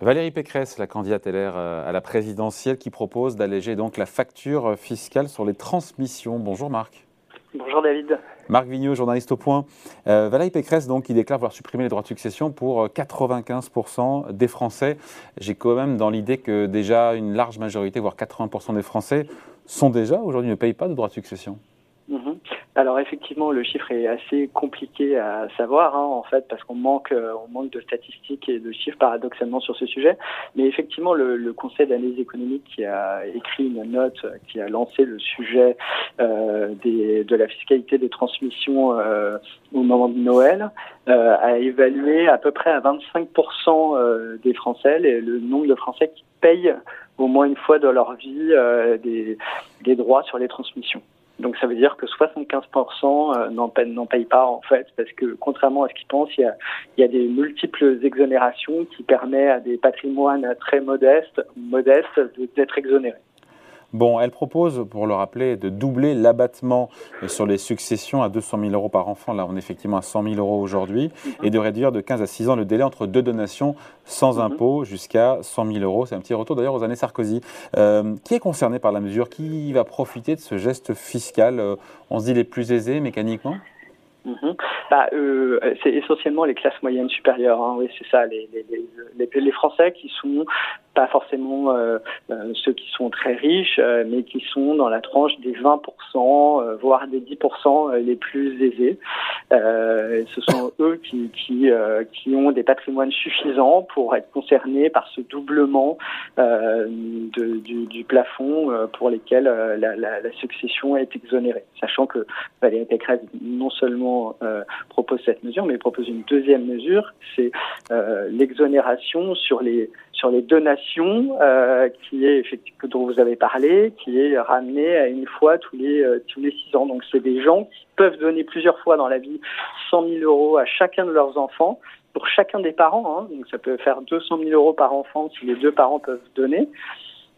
Valérie Pécresse, la candidate LR euh, à la présidentielle, qui propose d'alléger donc la facture fiscale sur les transmissions. Bonjour Marc. Bonjour David. Marc Vigneault, journaliste au point. Euh, Valérie Pécresse, donc, qui déclare vouloir supprimer les droits de succession pour 95% euh, des Français. J'ai quand même dans l'idée que déjà une large majorité, voire 80% des Français, sont déjà aujourd'hui ne payent pas de droits de succession. Alors effectivement, le chiffre est assez compliqué à savoir, hein, en fait, parce qu'on manque, euh, on manque de statistiques et de chiffres paradoxalement sur ce sujet. Mais effectivement, le, Conseil d'analyse économique qui a écrit une note, qui a lancé le sujet euh, de la fiscalité des transmissions euh, au moment de Noël, euh, a évalué à peu près à 25% euh, des Français le nombre de Français qui payent au moins une fois dans leur vie des droits sur les transmissions. Donc ça veut dire que 75% euh, n'en payent, pas en fait, parce que contrairement à ce qu'ils pensent, il y a, il y a des multiples exonérations qui permettent à des patrimoines très modestes, modestes d'être exonérés. Bon, elle propose, pour le rappeler, de doubler l'abattement sur les successions à 200 000 euros par enfant. Là, on est effectivement à 100 000 euros aujourd'hui. Et de réduire de 15 à 6 ans le délai entre deux donations sans mhm. impôt jusqu'à 100 000 euros. C'est un petit retour d'ailleurs aux années Sarkozy. Euh, qui est concerné par la mesure? Qui va profiter de ce geste fiscal? Euh, On se dit les plus aisés mécaniquement? Mhm. Bah, euh, c'est essentiellement les classes moyennes supérieures. Hein, oui, c'est ça. Les, les, les, les, Français qui sont pas forcément euh, euh, ceux qui sont très riches, euh, mais qui sont dans la tranche des 20%, voire des 10% les plus aisés. ce sont eux qui qui, qui ont des patrimoines suffisants pour être concernés par ce doublement de, du, du, plafond pour lesquels la, la, la, succession est exonérée, sachant que Valérie Pécresse non seulement euh, propose cette mesure, mais propose une deuxième mesure, c'est euh, l'exonération sur les sur les donations, euh, qui est effectivement dont vous avez parlé, qui est ramenée à une fois tous les tous les six ans. Donc c'est des gens qui peuvent donner plusieurs fois dans la vie 100 000 euros à chacun de leurs enfants pour chacun des parents. Hein. donc ça peut faire 200 000 euros par enfant si les deux parents peuvent donner.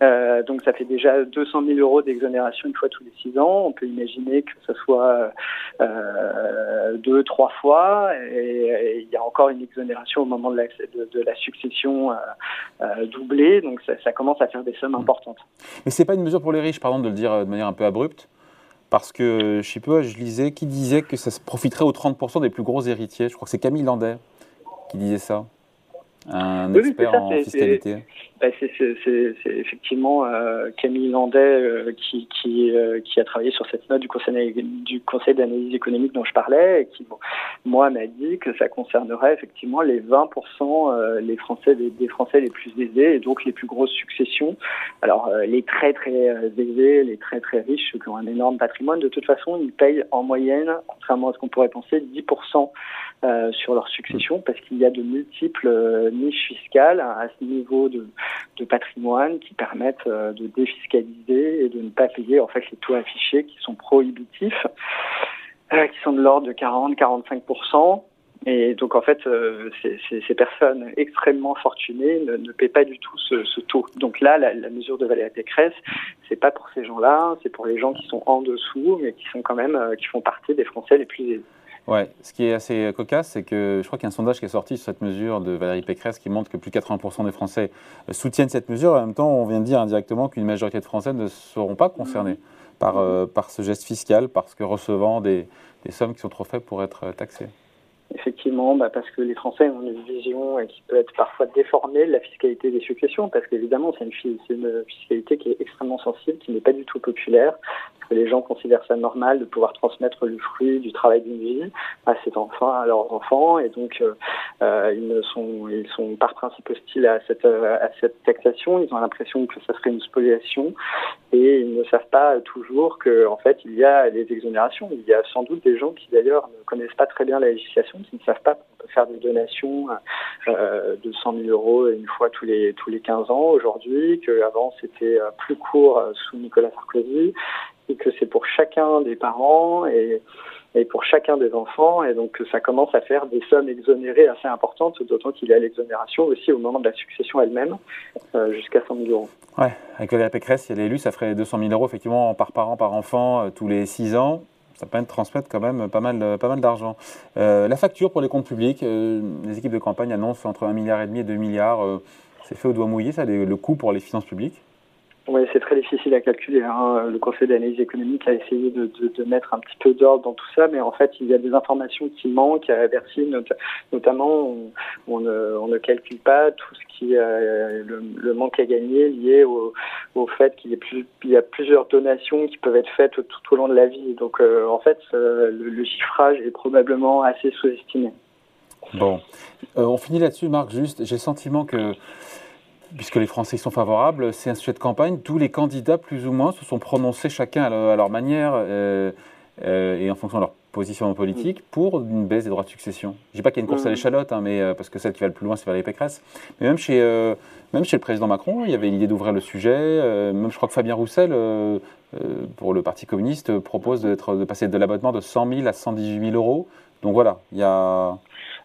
Euh, donc ça fait déjà 200 000 euros d'exonération une fois tous les six ans. On peut imaginer que ce soit euh, deux, trois fois. Et, il y a encore une exonération au moment de la, succession euh, euh, doublée. Donc ça, commence à faire des sommes importantes. Mais c'est pas une mesure pour les riches, pardon de le dire de manière un peu abrupte. Parce que, je sais pas, je lisais, qui disait que ça se profiterait aux 30% des plus gros héritiers Je crois que c'est Camille Landais qui disait ça un expert en fiscalité bah, C'est effectivement euh, Camille Landais euh, qui, qui, euh, qui, a travaillé sur cette note du Conseil, du conseil d'analyse économique dont je parlais et qui, moi, m'a dit que ça concernerait effectivement les 20% les Français, des, Français les plus aisés et donc les plus grosses successions. Alors, les très très aisés, les très très riches, ceux qui ont un énorme patrimoine, de toute façon, ils payent en moyenne, contrairement à ce qu'on pourrait penser, 10% sur leur succession parce qu'il y a de multiples niches fiscales à ce niveau de, de patrimoine qui permettent euh, de défiscaliser et de ne pas payer en fait les taux affichés qui sont prohibitifs, euh, qui sont de l'ordre de 40-45%. Et donc en fait, euh, ces, personnes extrêmement fortunées ne, ne paient pas du tout ce, taux. Donc là, la, mesure de Valérie Pécresse, c'est pas pour ces gens-là, c'est pour les gens qui sont en dessous, mais qui sont quand même, qui font partie des Français les plus aisés. Ouais, ce qui est assez cocasse, c'est que je crois qu'il y a un sondage qui est sorti sur cette mesure de Valérie Pécresse qui montre que plus de 80% des Français euh, soutiennent cette mesure. En même temps, on vient de dire indirectement qu'une majorité de Français ne seront pas concernés par, euh, par ce geste fiscal parce que recevant des, des sommes qui sont trop faibles pour être taxées. Effectivement, bah parce que les Français ont une vision qui peut être parfois déformée de la fiscalité des successions, parce qu'évidemment, c'est une, une, fiscalité qui est extrêmement sensible, qui n'est pas du tout populaire, que les gens considèrent ça normal de pouvoir transmettre le fruit du travail d'une vie à ses enfants, à leurs enfants, et donc euh, euh ils sont, par principe hostiles à cette, à cette taxation. Ils ont l'impression que ça serait une spoliation, et ils ne savent pas toujours que, en fait, il y a des exonérations. Il y a sans doute des gens qui d'ailleurs ne connaissent pas très bien la législation qui ne savent pas qu'on peut faire des donations euh, de 100 000 euros une fois tous les tous les 15 ans aujourd'hui, qu'avant c'était euh, plus court euh, sous Nicolas Sarkozy, et que c'est pour chacun des parents et, et pour chacun des enfants, et donc ça commence à faire des sommes exonérées assez importantes, d'autant qu'il y a l'exonération aussi au moment de la succession elle-même, jusqu'à 100 000 euros. Ouais, avec Valérie Pécresse, si elle est élue, ça ferait 200 000 euros effectivement par parent, par enfant, tous les 6 ans ça permet de transmettre quand même pas mal, pas mal d'argent. Euh, la facture pour les comptes publics, euh, les équipes de campagne annoncent entre 1,5 milliard et 2 milliards. Euh, C'est fait au doigt mouillé, ça, le coût pour les finances publiques c'est très difficile à calculer. Hein. Le Conseil d'analyse économique a essayé de, mettre un petit peu d'ordre dans tout ça, mais en fait, il y a des informations qui manquent. À Bercy, notamment, on, ne, calcule pas tout ce qui euh, le, manque à gagner lié au, au fait qu'il y, a plusieurs donations qui peuvent être faites tout, au long de la vie. Donc, euh, en fait, euh, le, le, chiffrage est probablement assez sous-estimé. Bon, euh, on finit là-dessus, Marc. Juste, j'ai le sentiment que puisque les Français y sont favorables, c'est un sujet de campagne. Tous les candidats, plus ou moins, se sont prononcés chacun à leur, manière euh, euh, et en fonction de leur position politique pour une baisse des droits de succession. Je ne dis pas qu'il y a une course à l'échalote, hein, mais, euh, parce que celle qui va le plus loin, c'est Valérie Pécresse. Mais même chez, même chez le président Macron, il y avait l'idée d'ouvrir le sujet. même je crois que Fabien Roussel, pour le Parti communiste, propose de passer de l'abattement de 100 000 à 118 000 euros. Donc voilà, il y a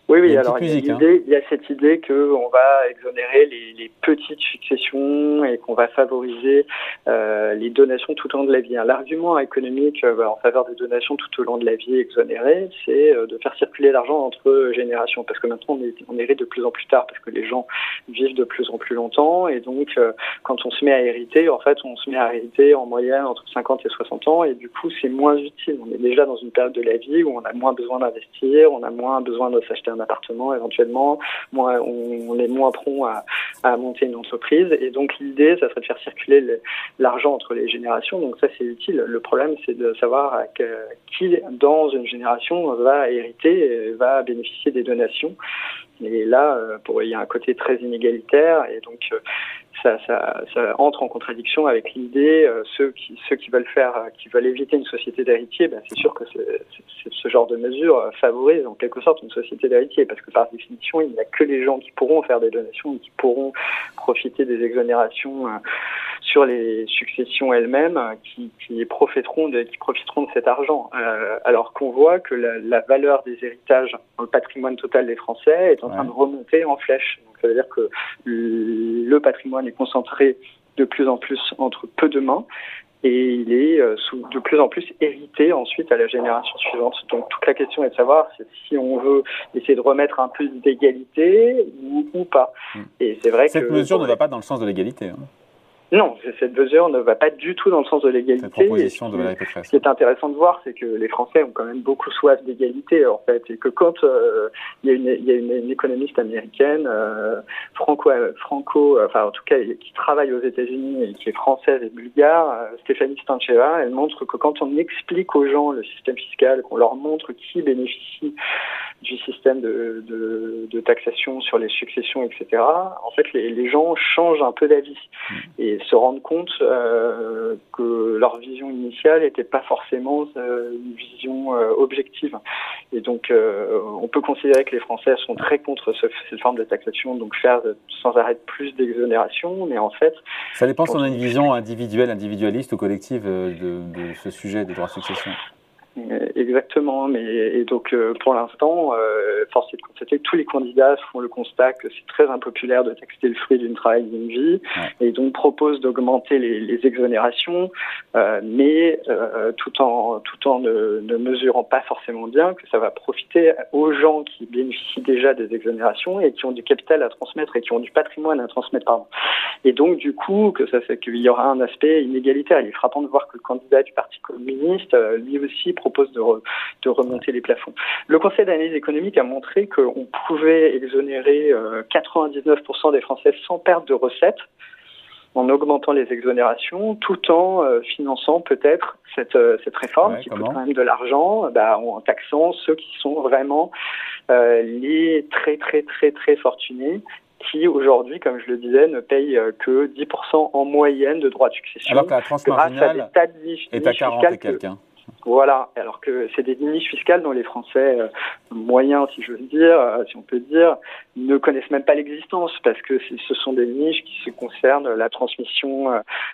oui, oui, alors il y, a hein. il y, a cette idée qu'on va exonérer les, les, petites successions et qu'on va favoriser euh, les donations tout au long de la vie. L'argument économique euh, en faveur des donations tout au long de la vie exonérées, c'est euh, de faire circuler l'argent entre générations, parce que maintenant on, est, on hérite de plus en plus tard, parce que les gens vivent de plus en plus longtemps, et donc quand on se met à hériter, en fait, on se met à hériter en moyenne entre 50 et 60 ans, et du coup c'est moins utile. On est déjà dans une période de la vie où on a moins besoin d'investir, on a moins besoin de s'acheter un appartement éventuellement, moins, on, est moins prompt à, à, monter une entreprise. Et donc l'idée, ça serait de faire circuler l'argent entre les générations. Donc ça, c'est utile. Le problème, c'est de savoir qui, dans une génération, va hériter, va bénéficier des donations. Et là, euh, il y a un côté très inégalitaire. Et donc, euh, ça, ça, ça, entre en contradiction avec l'idée, euh, ceux qui ceux qui veulent faire, euh, qui veulent éviter une société d'héritier, ben c'est sûr que ce genre de mesure euh, favorise en quelque sorte une société d'héritier, parce que par définition, il n'y a que les gens qui pourront faire des donations, qui pourront profiter des exonérations sur les successions elles-mêmes, qui, qui profiteront de qui profiteront de cet argent, alors qu'on voit que la, la, valeur des héritages dans le patrimoine total des Français est en train de remonter en flèche. Ça veut dire que le patrimoine est concentré de plus en plus entre peu de mains et il est euh, de plus en plus hérité ensuite à la génération suivante. Donc toute la question est de savoir si on veut essayer de remettre un peu d'égalité ou, pas. Hmm. Et c'est vrai Cette mesure ne va pas dans le sens de l'égalité. Hein. Non, cette mesure ne va pas du tout dans le sens de l'égalité. proposition de Ce qui est intéressant de voir, c'est que les Français ont quand même beaucoup soif d'égalité, en fait, et que quand euh, il, y a une, il y a une, économiste américaine, euh, franco, franco, enfin en tout cas qui travaille aux États-Unis et qui est française et bulgare, euh, Stéphanie Stancheva, elle montre que quand on explique aux gens le système fiscal, qu'on leur montre qui bénéficie du système de, de, de, taxation sur les successions, etc., en fait, les, les gens changent un peu d'avis mm. et se rendent compte euh, que leur vision initiale n'était pas forcément euh, une vision euh, objective. Et donc, on peut considérer que les Français sont très contre ce, cette forme de taxation, donc faire sans arrêt plus d'exonération, mais en fait... Ça dépend si on a une vision individuelle, individualiste ou collective de, de ce sujet des droits de succession. Euh, exactement, mais et donc euh, pour l'instant, euh, force est de constater que tous les candidats font le constat que c'est très impopulaire de taxer le fruit d'une travail d'une vie, et donc proposent d'augmenter les, les, exonérations, euh, mais euh, tout en tout en ne, ne, mesurant pas forcément bien que ça va profiter aux gens qui bénéficient déjà des exonérations et qui ont du capital à transmettre et qui ont du patrimoine à transmettre, pardon. Et donc du coup, que ça fait qu'il y aura un aspect inégalitaire. Il est frappant de voir que le candidat du Parti communiste, lui aussi propose de, de remonter les plafonds. Le Conseil d'analyse économique a montré qu'on pouvait exonérer 99% euh, des Français sans perte de recettes en augmentant les exonérations, tout en euh, finançant peut-être cette, euh, cette réforme qui coûte quand même de l'argent, bah, en taxant ceux qui sont vraiment euh, les très très très très fortunés qui aujourd'hui, comme je le disais, ne payent que 10% en moyenne de droits de succession. Alors que la transmarginale est à 40 et quelqu'un. Voilà, alors que c'est des niches fiscales dont les Français euh, moyens, si je veux dire, euh, si on peut dire, ne connaissent même pas l'existence parce que ce sont des niches qui se concernent la transmission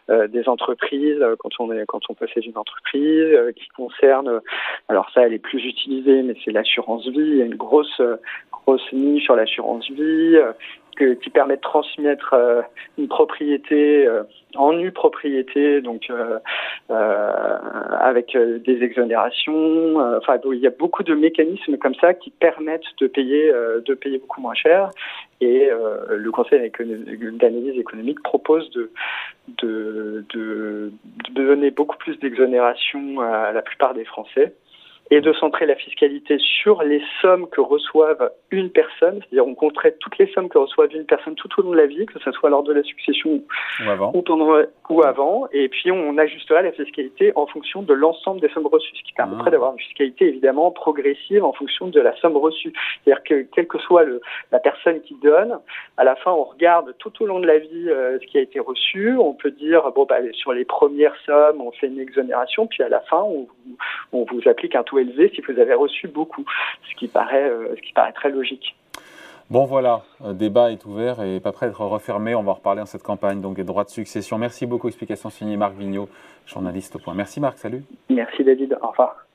euh, des entreprises quand on est quand on possède une entreprise, qui concernent, alors ça elle est plus utilisée, mais c'est l'assurance vie, il y a une grosse grosse niche sur l'assurance vie qui permet de transmettre une propriété en nue propriété, donc avec des exonérations. Enfin, il y a beaucoup de mécanismes comme ça qui permettent de payer, de payer beaucoup moins cher. Et le Conseil d'analyse économique propose de, de, de, donner beaucoup plus d'exonération à la plupart des Français et de centrer la fiscalité sur les sommes que reçoivent une personne, c'est-à-dire on compterait toutes les sommes que reçoivent une personne tout au long de la vie, que ce soit lors de la succession ou avant, ou, pendant, ou avant. Et puis on ajusterait la fiscalité en fonction de l'ensemble des sommes reçues, ce qui permettrait ah. d'avoir une fiscalité évidemment progressive en fonction de la somme reçue. C'est-à-dire que quelle que soit le, la personne qui donne, à la fin on regarde tout au long de la vie euh, ce qui a été reçu, on peut dire bon bah sur les premières sommes on fait une exonération, puis à la fin on, on vous applique un taux coût si vous avez reçu beaucoup, ce qui paraît, euh, très logique. Bon voilà, le débat est ouvert et pas prêt d'être refermé. On va en reparler dans cette campagne donc des droits de succession. Merci beaucoup. Explication signée Marc Vigneault, journaliste au point. Merci Marc, salut. Merci David, au revoir.